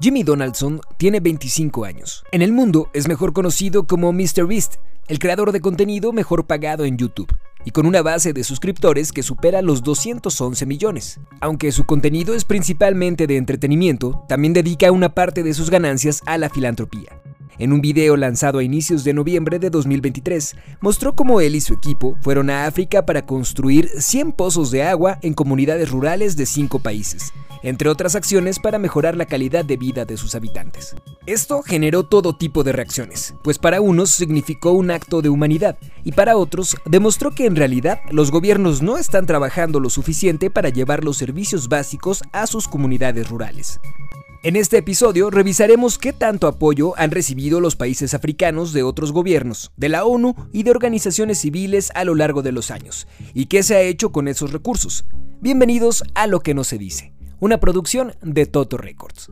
Jimmy Donaldson tiene 25 años. En el mundo es mejor conocido como MrBeast, el creador de contenido mejor pagado en YouTube, y con una base de suscriptores que supera los 211 millones. Aunque su contenido es principalmente de entretenimiento, también dedica una parte de sus ganancias a la filantropía. En un video lanzado a inicios de noviembre de 2023, mostró cómo él y su equipo fueron a África para construir 100 pozos de agua en comunidades rurales de 5 países, entre otras acciones para mejorar la calidad de vida de sus habitantes. Esto generó todo tipo de reacciones, pues para unos significó un acto de humanidad y para otros demostró que en realidad los gobiernos no están trabajando lo suficiente para llevar los servicios básicos a sus comunidades rurales. En este episodio revisaremos qué tanto apoyo han recibido los países africanos de otros gobiernos, de la ONU y de organizaciones civiles a lo largo de los años, y qué se ha hecho con esos recursos. Bienvenidos a Lo que no se dice, una producción de Toto Records.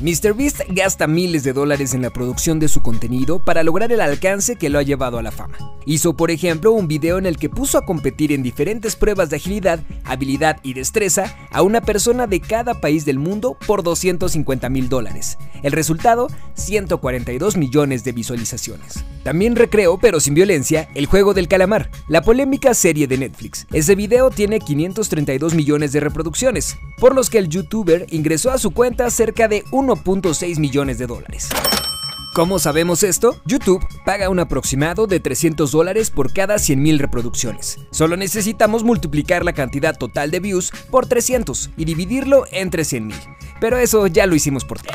MrBeast gasta miles de dólares en la producción de su contenido para lograr el alcance que lo ha llevado a la fama. Hizo, por ejemplo, un video en el que puso a competir en diferentes pruebas de agilidad, habilidad y destreza a una persona de cada país del mundo por 250 mil dólares. El resultado, 142 millones de visualizaciones. También recreó, pero sin violencia, el juego del calamar, la polémica serie de Netflix. Ese video tiene 532 millones de reproducciones, por los que el youtuber ingresó a su cuenta cerca de 1.6 millones de dólares. ¿Cómo sabemos esto? YouTube paga un aproximado de 300 dólares por cada 100.000 reproducciones. Solo necesitamos multiplicar la cantidad total de views por 300 y dividirlo entre 100.000. Pero eso ya lo hicimos por ti.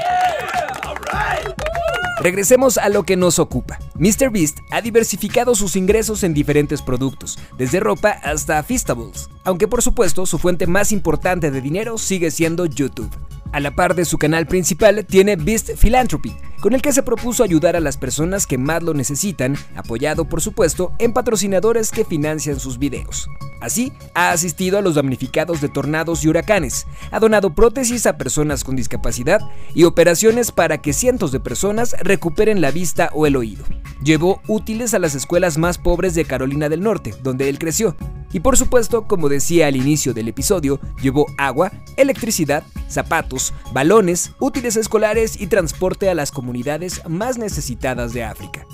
Regresemos a lo que nos ocupa. MrBeast ha diversificado sus ingresos en diferentes productos, desde ropa hasta Feastables, aunque por supuesto su fuente más importante de dinero sigue siendo YouTube. A la par de su canal principal tiene Beast Philanthropy, con el que se propuso ayudar a las personas que más lo necesitan, apoyado por supuesto en patrocinadores que financian sus videos. Así, ha asistido a los damnificados de tornados y huracanes, ha donado prótesis a personas con discapacidad y operaciones para que cientos de personas recuperen la vista o el oído. Llevó útiles a las escuelas más pobres de Carolina del Norte, donde él creció. Y por supuesto, como decía al inicio del episodio, llevó agua, electricidad, zapatos, balones, útiles escolares y transporte a las comunidades más necesitadas de África.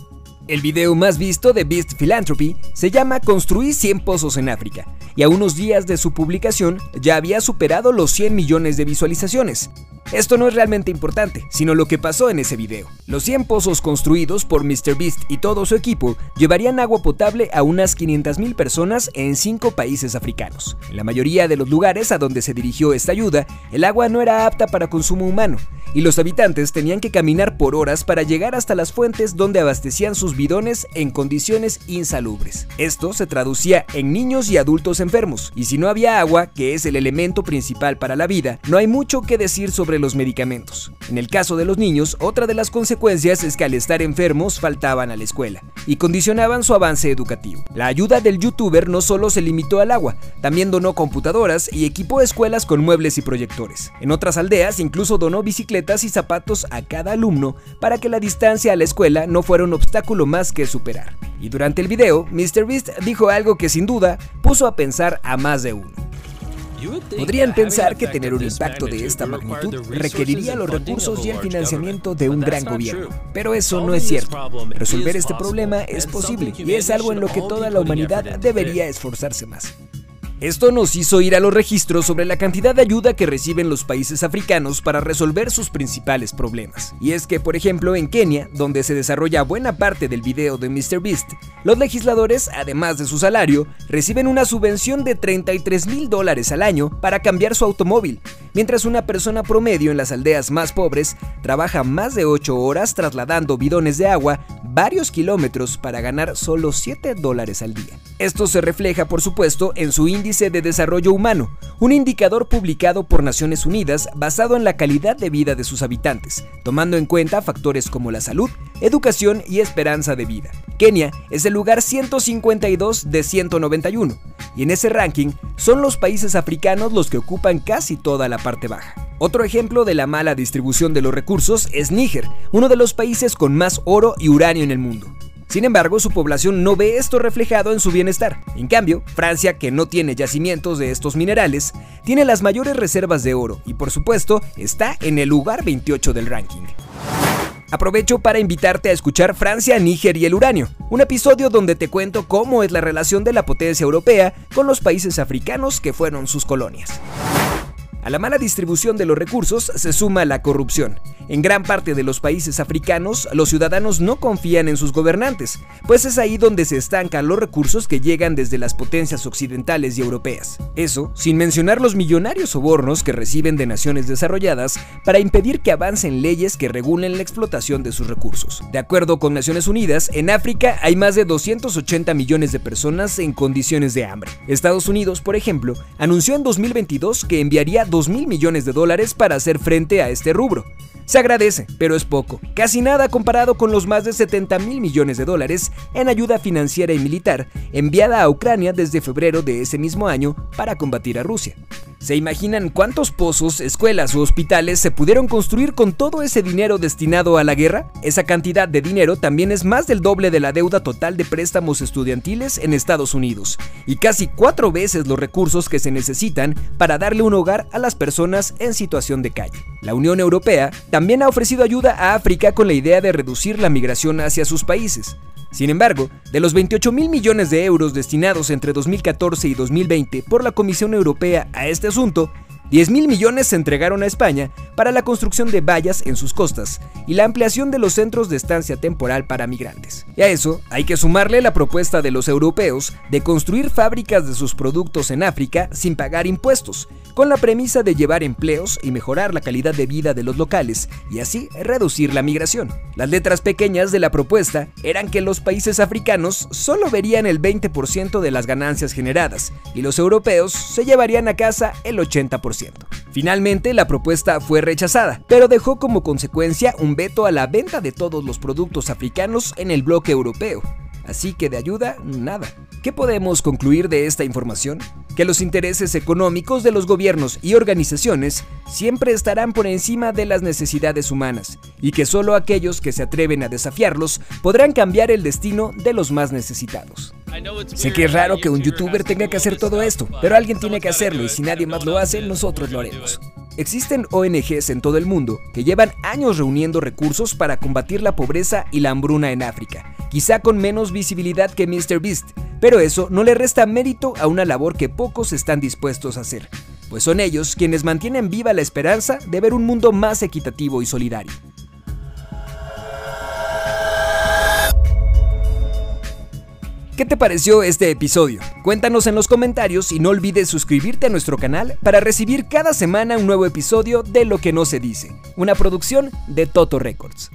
El video más visto de Beast Philanthropy se llama Construí 100 pozos en África, y a unos días de su publicación ya había superado los 100 millones de visualizaciones. Esto no es realmente importante, sino lo que pasó en ese video. Los 100 pozos construidos por MrBeast y todo su equipo llevarían agua potable a unas 500.000 personas en 5 países africanos. En la mayoría de los lugares a donde se dirigió esta ayuda, el agua no era apta para consumo humano, y los habitantes tenían que caminar por horas para llegar hasta las fuentes donde abastecían sus bidones en condiciones insalubres. Esto se traducía en niños y adultos enfermos, y si no había agua, que es el elemento principal para la vida, no hay mucho que decir sobre los medicamentos. En el caso de los niños, otra de las consecuencias es que al estar enfermos faltaban a la escuela y condicionaban su avance educativo. La ayuda del youtuber no solo se limitó al agua, también donó computadoras y equipó escuelas con muebles y proyectores. En otras aldeas incluso donó bicicletas y zapatos a cada alumno para que la distancia a la escuela no fuera un obstáculo más que superar. Y durante el video, MrBeast dijo algo que sin duda puso a pensar a más de uno. Podrían pensar que tener un impacto de esta magnitud requeriría los recursos y el financiamiento de un gran gobierno, pero eso no es cierto. Resolver este problema es posible y es algo en lo que toda la humanidad debería esforzarse más. Esto nos hizo ir a los registros sobre la cantidad de ayuda que reciben los países africanos para resolver sus principales problemas. Y es que, por ejemplo, en Kenia, donde se desarrolla buena parte del video de MrBeast, los legisladores, además de su salario, reciben una subvención de 33 mil dólares al año para cambiar su automóvil, mientras una persona promedio en las aldeas más pobres trabaja más de 8 horas trasladando bidones de agua varios kilómetros para ganar solo 7 dólares al día. Esto se refleja, por supuesto, en su índice de desarrollo humano, un indicador publicado por Naciones Unidas basado en la calidad de vida de sus habitantes, tomando en cuenta factores como la salud, educación y esperanza de vida. Kenia es el lugar 152 de 191, y en ese ranking son los países africanos los que ocupan casi toda la parte baja. Otro ejemplo de la mala distribución de los recursos es Níger, uno de los países con más oro y uranio en el mundo. Sin embargo, su población no ve esto reflejado en su bienestar. En cambio, Francia, que no tiene yacimientos de estos minerales, tiene las mayores reservas de oro y por supuesto está en el lugar 28 del ranking. Aprovecho para invitarte a escuchar Francia, Níger y el uranio, un episodio donde te cuento cómo es la relación de la potencia europea con los países africanos que fueron sus colonias. A la mala distribución de los recursos se suma la corrupción. En gran parte de los países africanos, los ciudadanos no confían en sus gobernantes, pues es ahí donde se estancan los recursos que llegan desde las potencias occidentales y europeas. Eso, sin mencionar los millonarios sobornos que reciben de naciones desarrolladas para impedir que avancen leyes que regulen la explotación de sus recursos. De acuerdo con Naciones Unidas, en África hay más de 280 millones de personas en condiciones de hambre. Estados Unidos, por ejemplo, anunció en 2022 que enviaría 2 mil millones de dólares para hacer frente a este rubro. Se agradece, pero es poco, casi nada comparado con los más de 70 mil millones de dólares en ayuda financiera y militar enviada a Ucrania desde febrero de ese mismo año para combatir a Rusia. ¿Se imaginan cuántos pozos, escuelas o hospitales se pudieron construir con todo ese dinero destinado a la guerra? Esa cantidad de dinero también es más del doble de la deuda total de préstamos estudiantiles en Estados Unidos, y casi cuatro veces los recursos que se necesitan para darle un hogar a las personas en situación de calle. La Unión Europea también ha ofrecido ayuda a África con la idea de reducir la migración hacia sus países. Sin embargo, de los 28 mil millones de euros destinados entre 2014 y 2020 por la Comisión Europea a este asunto, 10 mil millones se entregaron a España para la construcción de vallas en sus costas y la ampliación de los centros de estancia temporal para migrantes. Y a eso hay que sumarle la propuesta de los europeos de construir fábricas de sus productos en África sin pagar impuestos, con la premisa de llevar empleos y mejorar la calidad de vida de los locales y así reducir la migración. Las letras pequeñas de la propuesta eran que los países africanos solo verían el 20% de las ganancias generadas y los europeos se llevarían a casa el 80%. Finalmente, la propuesta fue rechazada, pero dejó como consecuencia un veto a la venta de todos los productos africanos en el bloque europeo. Así que de ayuda, nada. ¿Qué podemos concluir de esta información? Que los intereses económicos de los gobiernos y organizaciones siempre estarán por encima de las necesidades humanas y que solo aquellos que se atreven a desafiarlos podrán cambiar el destino de los más necesitados. Sé que es raro que un youtuber tenga que hacer todo esto, pero alguien tiene que hacerlo y si nadie más lo hace, nosotros lo haremos. Existen ONGs en todo el mundo que llevan años reuniendo recursos para combatir la pobreza y la hambruna en África, quizá con menos visibilidad que MrBeast, pero eso no le resta mérito a una labor que pocos están dispuestos a hacer, pues son ellos quienes mantienen viva la esperanza de ver un mundo más equitativo y solidario. ¿Qué te pareció este episodio? Cuéntanos en los comentarios y no olvides suscribirte a nuestro canal para recibir cada semana un nuevo episodio de Lo que no se dice, una producción de Toto Records.